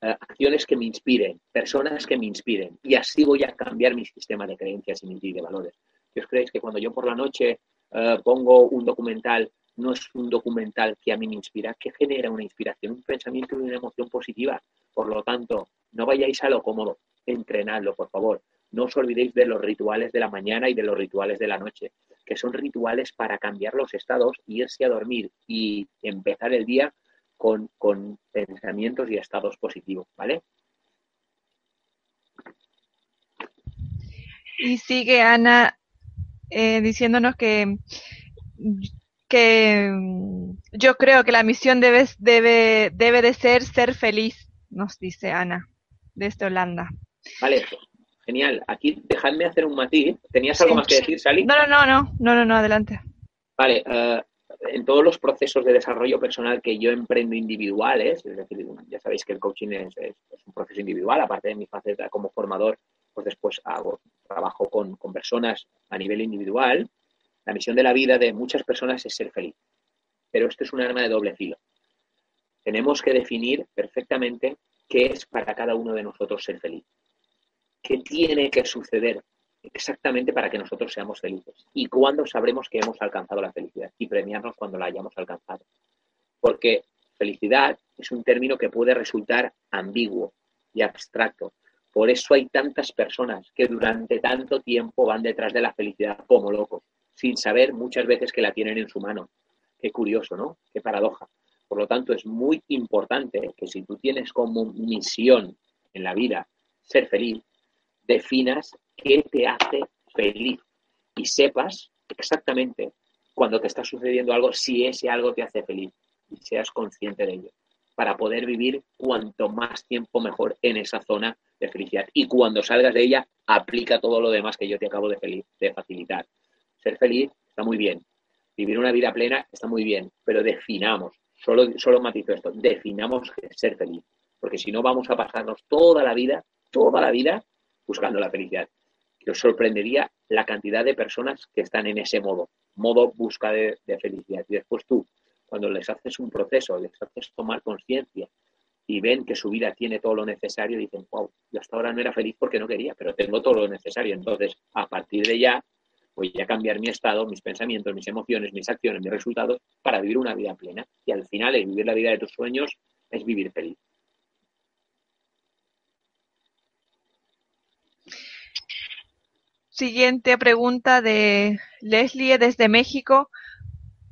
eh, acciones que me inspiren, personas que me inspiren. Y así voy a cambiar mi sistema de creencias y de valores. ¿Qué os creéis que cuando yo por la noche eh, pongo un documental, no es un documental que a mí me inspira, que genera una inspiración, un pensamiento y una emoción positiva? Por lo tanto, no vayáis a lo cómodo, entrenadlo, por favor. No os olvidéis de los rituales de la mañana y de los rituales de la noche, que son rituales para cambiar los estados, irse a dormir y empezar el día con, con pensamientos y estados positivos, ¿vale? Y sigue Ana eh, diciéndonos que, que mm, yo creo que la misión debe, debe, debe de ser ser feliz, nos dice Ana, desde Holanda. Vale, genial. Aquí dejadme hacer un matiz. ¿Tenías algo más que decir, Sally? No, no, no, no, no, no, no adelante. Vale, uh, en todos los procesos de desarrollo personal que yo emprendo individuales, es decir, ya sabéis que el coaching es, es, un proceso individual, aparte de mi faceta como formador, pues después hago trabajo con, con personas a nivel individual. La misión de la vida de muchas personas es ser feliz, pero esto es un arma de doble filo. Tenemos que definir perfectamente qué es para cada uno de nosotros ser feliz. ¿Qué tiene que suceder exactamente para que nosotros seamos felices. ¿Y cuándo sabremos que hemos alcanzado la felicidad? Y premiarnos cuando la hayamos alcanzado. Porque felicidad es un término que puede resultar ambiguo y abstracto. Por eso hay tantas personas que durante tanto tiempo van detrás de la felicidad como locos, sin saber muchas veces que la tienen en su mano. Qué curioso, ¿no? Qué paradoja. Por lo tanto, es muy importante que si tú tienes como misión en la vida ser feliz, definas qué te hace feliz y sepas exactamente cuando te está sucediendo algo si ese algo te hace feliz y seas consciente de ello para poder vivir cuanto más tiempo mejor en esa zona de felicidad. Y cuando salgas de ella, aplica todo lo demás que yo te acabo de, facilitar. Ser feliz está muy bien. Vivir una vida plena está muy bien, pero definamos. solo, solo matizo esto, definamos ser feliz, porque si no vamos a pasarnos toda la vida, toda la vida buscando la felicidad. Que os sorprendería la cantidad de personas que están en ese modo, modo busca de, de felicidad. Y después tú, cuando les haces un proceso, les haces tomar conciencia y ven que su vida tiene todo lo necesario, dicen, wow, yo hasta ahora no era feliz porque no quería, pero tengo todo lo necesario. Entonces, a partir de ya, voy a cambiar mi estado, mis pensamientos, mis emociones, mis acciones, mis resultados para vivir una vida plena. Y al final, el vivir la vida de tus sueños es vivir feliz. Siguiente pregunta de Leslie desde México.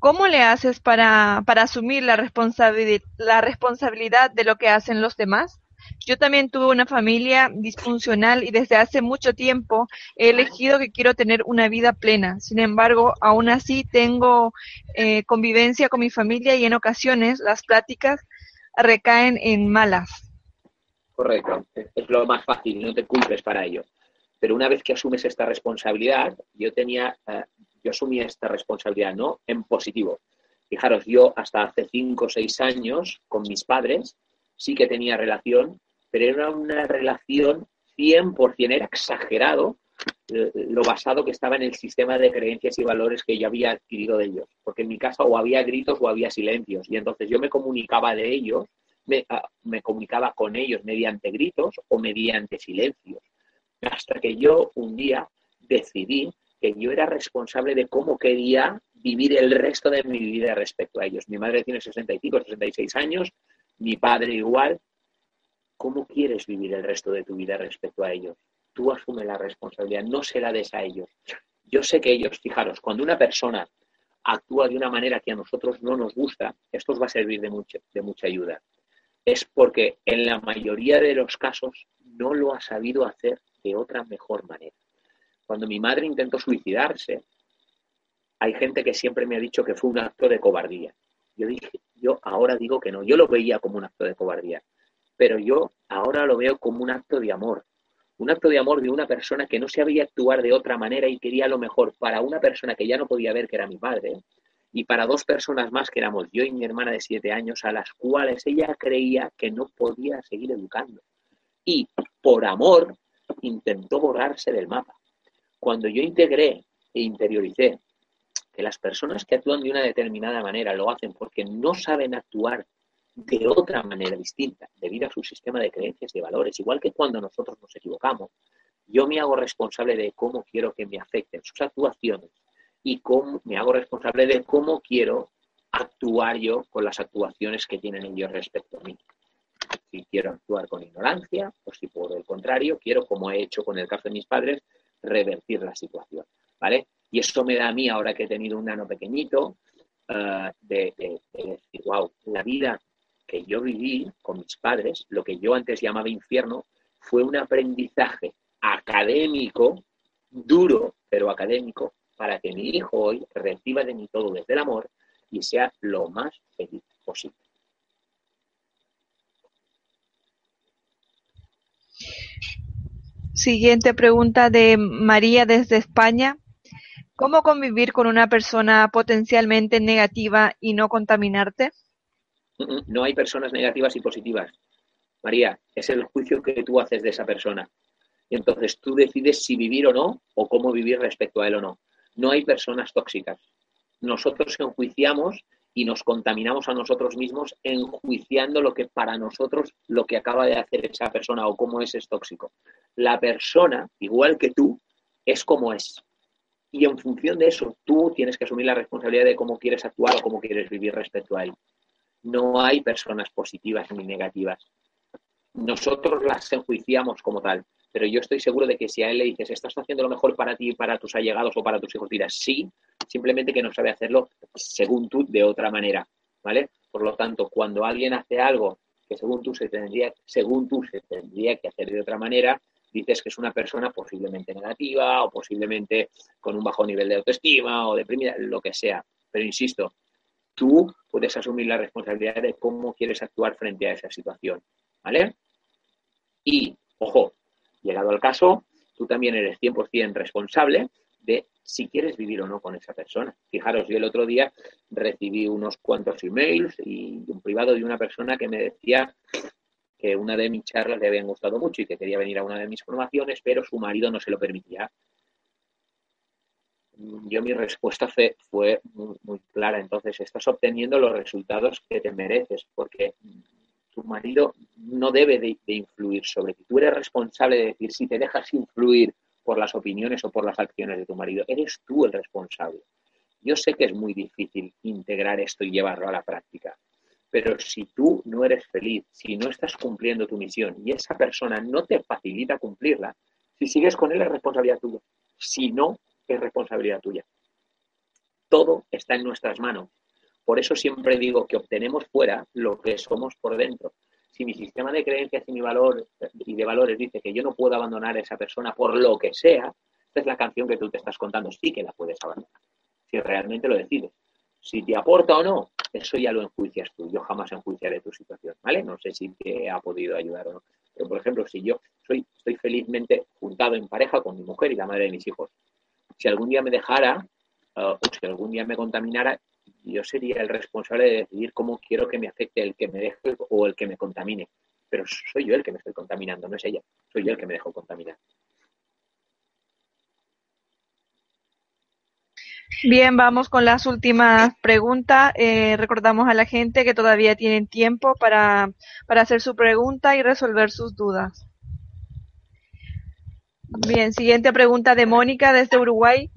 ¿Cómo le haces para, para asumir la, la responsabilidad de lo que hacen los demás? Yo también tuve una familia disfuncional y desde hace mucho tiempo he elegido que quiero tener una vida plena. Sin embargo, aún así tengo eh, convivencia con mi familia y en ocasiones las pláticas recaen en malas. Correcto, es lo más fácil, no te culpes para ello. Pero una vez que asumes esta responsabilidad, yo tenía eh, yo asumí esta responsabilidad, ¿no? En positivo. Fijaros, yo hasta hace cinco o seis años con mis padres sí que tenía relación, pero era una relación 100%, era exagerado eh, lo basado que estaba en el sistema de creencias y valores que yo había adquirido de ellos. Porque en mi casa o había gritos o había silencios. Y entonces yo me comunicaba de ellos, me, ah, me comunicaba con ellos mediante gritos o mediante silencios. Hasta que yo un día decidí que yo era responsable de cómo quería vivir el resto de mi vida respecto a ellos. Mi madre tiene 65, 66 años, mi padre igual. ¿Cómo quieres vivir el resto de tu vida respecto a ellos? Tú asume la responsabilidad, no se la des a ellos. Yo sé que ellos, fijaros, cuando una persona actúa de una manera que a nosotros no nos gusta, esto os va a servir de, mucho, de mucha ayuda. Es porque en la mayoría de los casos no lo ha sabido hacer de otra mejor manera. Cuando mi madre intentó suicidarse, hay gente que siempre me ha dicho que fue un acto de cobardía. Yo dije, yo ahora digo que no, yo lo veía como un acto de cobardía, pero yo ahora lo veo como un acto de amor, un acto de amor de una persona que no sabía actuar de otra manera y quería lo mejor para una persona que ya no podía ver que era mi padre y para dos personas más que éramos yo y mi hermana de siete años a las cuales ella creía que no podía seguir educando. Y por amor intentó borrarse del mapa. Cuando yo integré e interioricé que las personas que actúan de una determinada manera lo hacen porque no saben actuar de otra manera distinta, debido a su sistema de creencias y valores, igual que cuando nosotros nos equivocamos, yo me hago responsable de cómo quiero que me afecten sus actuaciones y me hago responsable de cómo quiero actuar yo con las actuaciones que tienen ellos respecto a mí. Si quiero actuar con ignorancia o si por el contrario quiero, como he hecho con el caso de mis padres, revertir la situación, ¿vale? Y eso me da a mí, ahora que he tenido un nano pequeñito, eh, de, decir, wow, la vida que yo viví con mis padres, lo que yo antes llamaba infierno, fue un aprendizaje académico, duro, pero académico, para que mi hijo hoy reciba de mí todo desde el amor y sea lo más feliz posible. Siguiente pregunta de María desde España. ¿Cómo convivir con una persona potencialmente negativa y no contaminarte? No hay personas negativas y positivas. María, es el juicio que tú haces de esa persona. Y entonces tú decides si vivir o no, o cómo vivir respecto a él o no. No hay personas tóxicas. Nosotros enjuiciamos y nos contaminamos a nosotros mismos enjuiciando lo que para nosotros lo que acaba de hacer esa persona o cómo es es tóxico. La persona, igual que tú, es como es. Y en función de eso, tú tienes que asumir la responsabilidad de cómo quieres actuar o cómo quieres vivir respecto a él. No hay personas positivas ni negativas. Nosotros las enjuiciamos como tal, pero yo estoy seguro de que si a él le dices, estás haciendo lo mejor para ti, para tus allegados o para tus hijos, dirás sí, simplemente que no sabe hacerlo según tú de otra manera, ¿vale? Por lo tanto, cuando alguien hace algo que según tú se tendría, según tú se tendría que hacer de otra manera, dices que es una persona posiblemente negativa o posiblemente con un bajo nivel de autoestima o deprimida, lo que sea. Pero insisto, tú puedes asumir la responsabilidad de cómo quieres actuar frente a esa situación, ¿vale? Y, ojo, llegado al caso, tú también eres 100% responsable de si quieres vivir o no con esa persona. Fijaros, yo el otro día recibí unos cuantos emails y un privado de una persona que me decía que una de mis charlas le habían gustado mucho y que quería venir a una de mis formaciones, pero su marido no se lo permitía. Yo mi respuesta fue, muy, clara. Entonces, estás obteniendo los resultados que te mereces, porque tu marido no debe de, de influir sobre ti. Tú eres responsable de decir si te dejas influir por las opiniones o por las acciones de tu marido. Eres tú el responsable. Yo sé que es muy difícil integrar esto y llevarlo a la práctica, pero si tú no eres feliz, si no estás cumpliendo tu misión y esa persona no te facilita cumplirla, si sigues con él es responsabilidad tuya. Si no, es responsabilidad tuya. Todo está en nuestras manos. Por eso siempre digo que obtenemos fuera lo que somos por dentro si mi sistema de creencias y mi valor y de valores dice que yo no puedo abandonar a esa persona por lo que sea, esta es la canción que tú te estás contando, sí que la puedes abandonar, si realmente lo decides. Si te aporta o no, eso ya lo enjuicias tú. Yo jamás enjuiciaré tu situación, ¿vale? No sé si te ha podido ayudar o no. Pero, por ejemplo, si yo soy, estoy felizmente juntado en pareja con mi mujer y la madre de mis hijos, si algún día me dejara uh, o si algún día me contaminara, yo sería el responsable de decidir cómo quiero que me afecte el que me deje o el que me contamine. Pero soy yo el que me estoy contaminando, no es ella. Soy yo el que me dejo contaminar. Bien, vamos con las últimas preguntas. Eh, recordamos a la gente que todavía tienen tiempo para, para hacer su pregunta y resolver sus dudas. Bien, siguiente pregunta de Mónica desde Uruguay.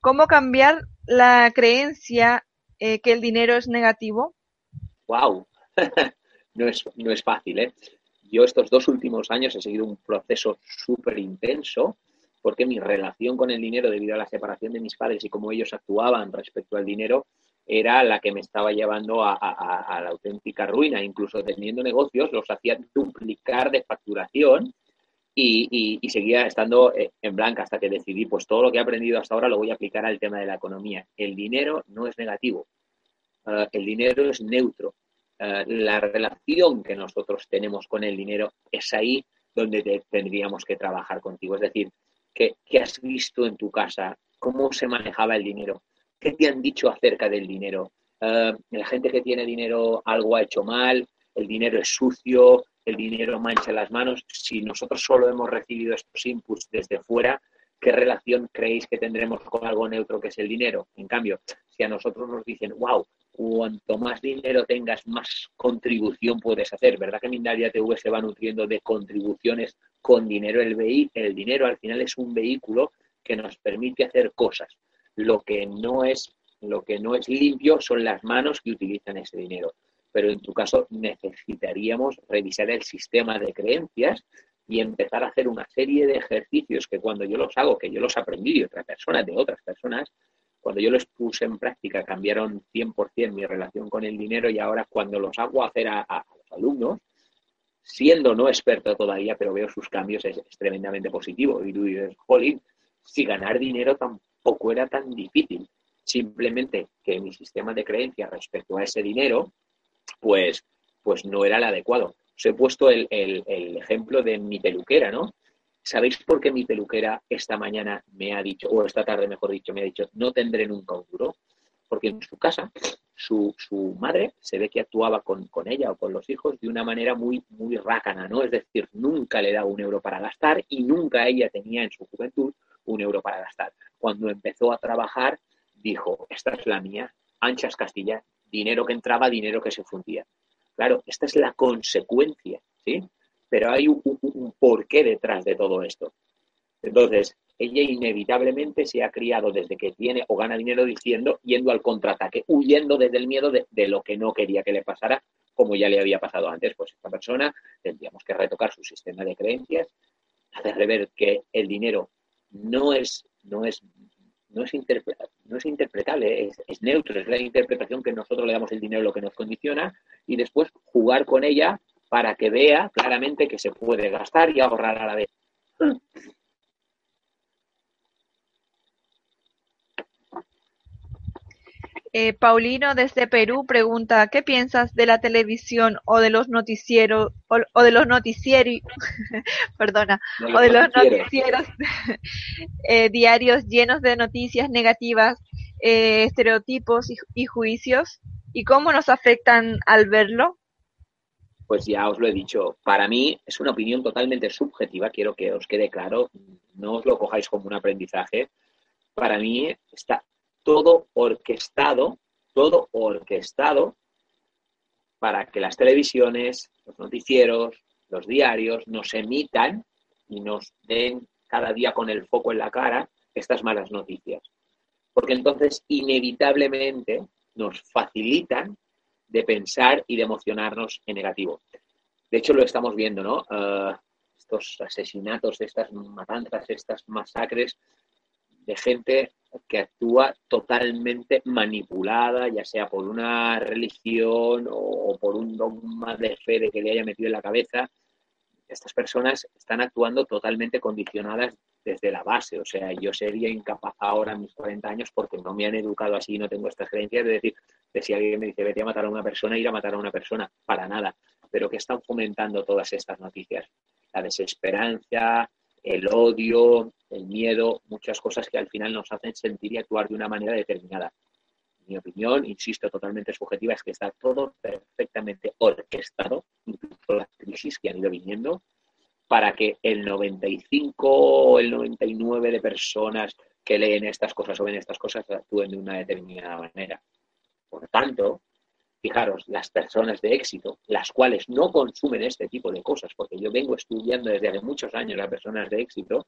¿Cómo cambiar la creencia eh, que el dinero es negativo? ¡Wow! no, es, no es fácil, ¿eh? Yo estos dos últimos años he seguido un proceso súper intenso porque mi relación con el dinero, debido a la separación de mis padres y cómo ellos actuaban respecto al dinero, era la que me estaba llevando a, la auténtica ruina. Incluso teniendo negocios, los hacía duplicar de facturación y, seguía estando eh, en blanca hasta que decidí, pues todo lo que he aprendido hasta ahora lo voy a aplicar al tema de la economía. El dinero no es negativo, uh, el dinero es neutro. Uh, la relación que nosotros tenemos con el dinero es ahí donde tendríamos que trabajar contigo. Es decir, ¿qué, ¿qué has visto en tu casa? ¿Cómo se manejaba el dinero? ¿Qué te han dicho acerca del dinero? La gente que tiene dinero algo ha hecho mal, el dinero es sucio, el dinero mancha las manos. Si nosotros solo hemos recibido estos inputs desde fuera, ¿qué relación creéis que tendremos con algo neutro que es el dinero? En cambio, si a nosotros nos dicen, wow, cuanto más dinero tengas, más contribución puedes hacer. ¿Verdad que Mindalia TV se va nutriendo de contribuciones con dinero? El, el dinero al final es un vehículo que nos permite hacer cosas. Lo que no es, lo que no es limpio son las manos que utilizan ese dinero pero en tu caso necesitaríamos revisar el sistema de creencias y empezar a hacer una serie de ejercicios que cuando yo los hago, que yo los aprendí de otras personas, de otras personas, cuando yo los puse en práctica cambiaron 100% mi relación con el dinero y ahora cuando los hago hacer a, los alumnos, siendo no experto todavía, pero veo sus cambios, es, tremendamente positivo. Y tú dices, jolín, si ganar dinero tampoco era tan difícil. Simplemente que mi sistema de creencias respecto a ese dinero pues, pues no era el adecuado. Os he puesto el, ejemplo de mi peluquera, ¿no? ¿Sabéis por qué mi peluquera esta mañana me ha dicho, o esta tarde mejor dicho, me ha dicho, no tendré nunca un duro? Porque en su casa, su, su madre se ve que actuaba con, con, ella o con los hijos de una manera muy, muy rácana, ¿no? Es decir, nunca le daba un euro para gastar y nunca ella tenía en su juventud un euro para gastar. Cuando empezó a trabajar, dijo, esta es la mía, anchas Castilla, dinero que entraba, dinero que se fundía. Claro, esta es la consecuencia, ¿sí? Pero hay un, porqué detrás de todo esto. Entonces, ella inevitablemente se ha criado desde que tiene o gana dinero diciendo, yendo al contraataque, huyendo desde el miedo de, lo que no quería que le pasara, como ya le había pasado antes. Pues esta persona tendríamos que retocar su sistema de creencias, hacerle ver que el dinero no es, no es no es, no es interpretable, es, neutro, es la interpretación que nosotros le damos el dinero lo que nos condiciona y después jugar con ella para que vea claramente que se puede gastar y ahorrar a la vez. Eh, Paulino desde Perú pregunta, ¿qué piensas de la televisión o de los noticieros o, de los noticieros, perdona, o de los noticieros eh, diarios llenos de noticias negativas, eh, estereotipos y, juicios? ¿Y cómo nos afectan al verlo? Pues ya os lo he dicho, para mí es una opinión totalmente subjetiva, quiero que os quede claro, no os lo cojáis como un aprendizaje. Para mí está todo orquestado, todo orquestado para que las televisiones, los noticieros, los diarios nos emitan y nos den cada día con el foco en la cara estas malas noticias. Porque entonces inevitablemente nos facilitan de pensar y de emocionarnos en negativo. De hecho, lo estamos viendo, ¿no? Eh, estos asesinatos, estas matanzas, estas masacres de gente que actúa totalmente manipulada, ya sea por una religión o por un dogma de fe que le haya metido en la cabeza. Estas personas están actuando totalmente condicionadas desde la base. O sea, yo sería incapaz ahora mis 40 años porque no me han educado así, no tengo estas creencias de decir, de si alguien me dice vete a matar a una persona, ir a matar a una persona, para nada. Pero que están fomentando todas estas noticias. La desesperanza, el odio, el miedo, muchas cosas que al final nos hacen sentir y actuar de una manera determinada. Mi opinión, insisto, totalmente subjetiva, es que está todo perfectamente orquestado, incluso las crisis que han ido viniendo, para que el 95 o el 99 de personas que leen estas cosas o ven estas cosas actúen de una determinada manera. Por tanto, Fijaros, las personas de éxito, las cuales no consumen este tipo de cosas, porque yo vengo estudiando desde hace muchos años a personas de éxito,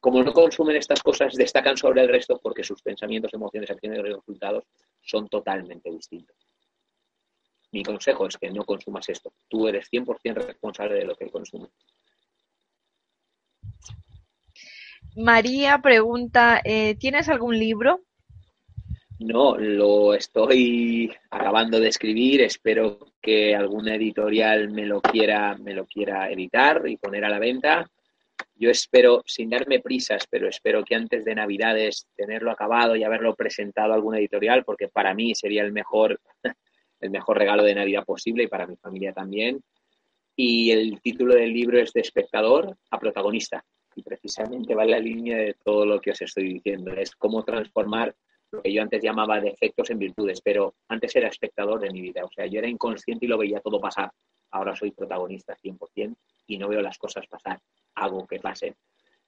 como no consumen estas cosas, destacan sobre el resto porque sus pensamientos, emociones, acciones y resultados son totalmente distintos. Mi consejo es que no consumas esto. Tú eres 100% responsable de lo que consumes. María pregunta, eh, ¿tienes algún libro? No, lo estoy acabando de escribir. Espero que algún editorial me lo quiera, me lo quiera editar y poner a la venta. Yo espero, sin darme prisas, pero espero que antes de Navidades tenerlo acabado y haberlo presentado a alguna editorial, porque para mí sería el mejor, el mejor regalo de Navidad posible y para mi familia también. Y el título del libro es De espectador a protagonista. Y precisamente va en la línea de todo lo que os estoy diciendo. Es cómo transformar lo que yo antes llamaba defectos en virtudes, pero antes era espectador de mi vida, o sea, yo era inconsciente y lo veía todo pasar. Ahora soy protagonista 100% y no veo las cosas pasar, hago que pasen.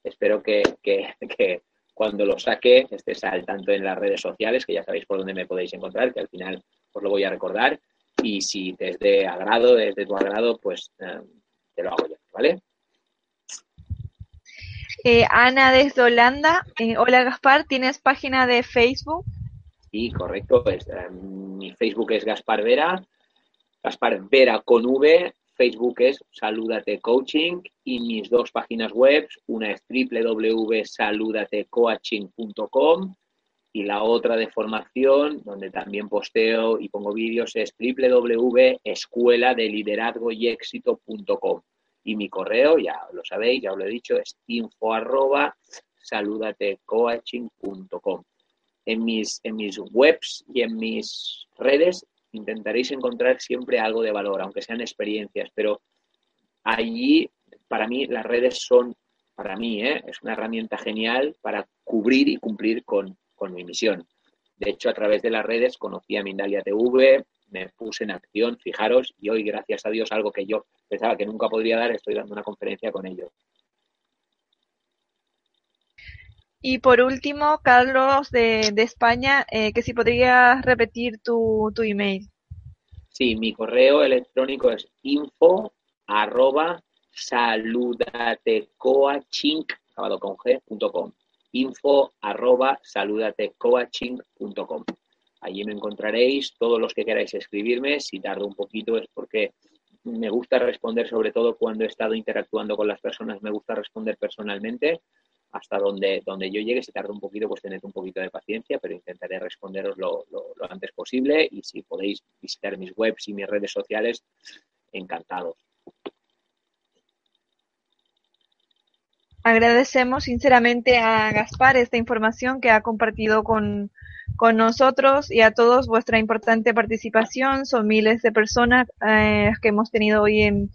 Espero que, que, que cuando lo saque estés al tanto en las redes sociales, que ya sabéis por dónde me podéis encontrar, que al final os lo voy a recordar. Y si te es de agrado, desde tu agrado, pues eh, te lo hago yo, ¿vale? Eh, Ana desde Holanda. Eh, hola Gaspar, ¿tienes página de Facebook? Sí, correcto. Mi Facebook es Gaspar Vera. Gaspar Vera con V. Facebook es Salúdate Coaching y mis dos páginas web, una es www.saludatecoaching.com y la otra de formación, donde también posteo y pongo vídeos, es www.escueladelideradoyexito.com y mi correo, ya lo sabéis, ya os lo he dicho, es info arroba saludatecoaching.com. En mis, en mis webs y en mis redes intentaréis encontrar siempre algo de valor, aunque sean experiencias, pero allí, para mí, las redes son, para mí, ¿eh? es una herramienta genial para cubrir y cumplir con, con mi misión. De hecho, a través de las redes conocí a Mindalia TV, me puse en acción, fijaros, y hoy, gracias a Dios, algo que yo pensaba que nunca podría dar, estoy dando una conferencia con ellos. Y por último, Carlos de, España, eh, que si podrías repetir tu, tu, email. Sí, mi correo electrónico es info arroba saludatecoaching, acabado con g.com. Info arroba saludatecoaching.com. Allí me encontraréis todos los que queráis escribirme. Si tardo un poquito es porque me gusta responder, sobre todo cuando he estado interactuando con las personas, me gusta responder personalmente. Hasta donde, donde yo llegue, si tardo un poquito, pues tened un poquito de paciencia, pero intentaré responderos lo, lo antes posible. Y si podéis visitar mis webs y mis redes sociales, encantados. Agradecemos sinceramente a Gaspar esta información que ha compartido con, con nosotros y a todos vuestra importante participación. Son miles de personas eh, que hemos tenido hoy en,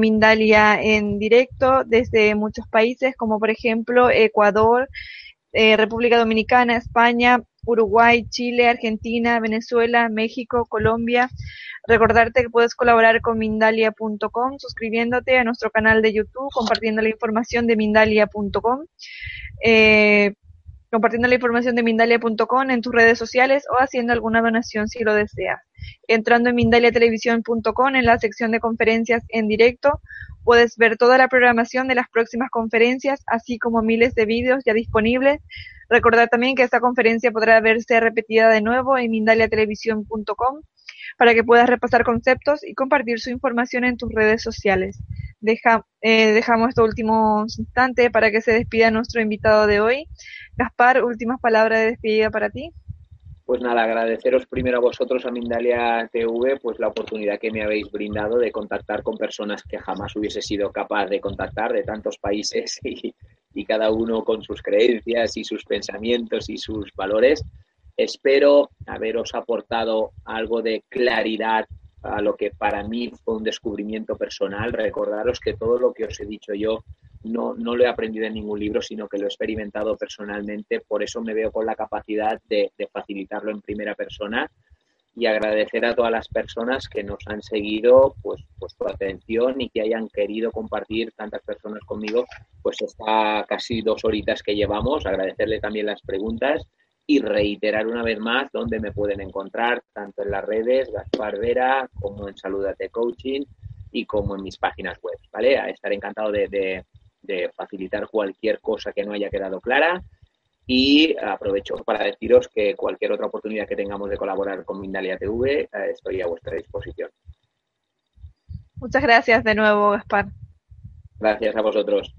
Mindalia en directo desde muchos países, como por ejemplo Ecuador, eh, República Dominicana, España, Uruguay, Chile, Argentina, Venezuela, México, Colombia. Recordarte que puedes colaborar con Mindalia.com suscribiéndote a nuestro canal de YouTube, compartiendo la información de Mindalia.com. compartiendo la información de Mindalia.com en tus redes sociales o haciendo alguna donación si lo deseas. Entrando en Mindaliatelevisión.com en la sección de conferencias en directo, puedes ver toda la programación de las próximas conferencias, así como miles de vídeos ya disponibles. Recordar también que esta conferencia podrá verse repetida de nuevo en Mindaliatelevisión.com para que puedas repasar conceptos y compartir su información en tus redes sociales. Deja, eh, dejamos estos últimos instantes para que se despida nuestro invitado de hoy. Gaspar, últimas palabras de despedida para ti. Pues nada, agradeceros primero a vosotros, a Mindalia TV, pues la oportunidad que me habéis brindado de contactar con personas que jamás hubiese sido capaz de contactar de tantos países y, y cada uno con sus creencias y sus pensamientos y sus valores. Espero haberos aportado algo de claridad a lo que para mí fue un descubrimiento personal. Recordaros que todo lo que os he dicho yo no, no lo he aprendido en ningún libro, sino que lo he experimentado personalmente. Por eso me veo con la capacidad de, facilitarlo en primera persona y agradecer a todas las personas que nos han seguido pues, pues su atención y que hayan querido compartir tantas personas conmigo pues está casi dos horitas que llevamos agradecerle también las preguntas y reiterar una vez más dónde me pueden encontrar, tanto en las redes, Gaspar Vera, como en Saludate Coaching y como en mis páginas web, ¿vale? A estar encantado de, facilitar cualquier cosa que no haya quedado clara y aprovecho para deciros que cualquier otra oportunidad que tengamos de colaborar con Mindalia TV, eh, estoy a vuestra disposición. Muchas gracias de nuevo, Gaspar. Gracias a vosotros.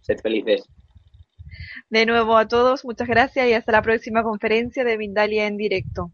Sed felices. De nuevo a todos, muchas gracias y hasta la próxima conferencia de Mindalia en directo.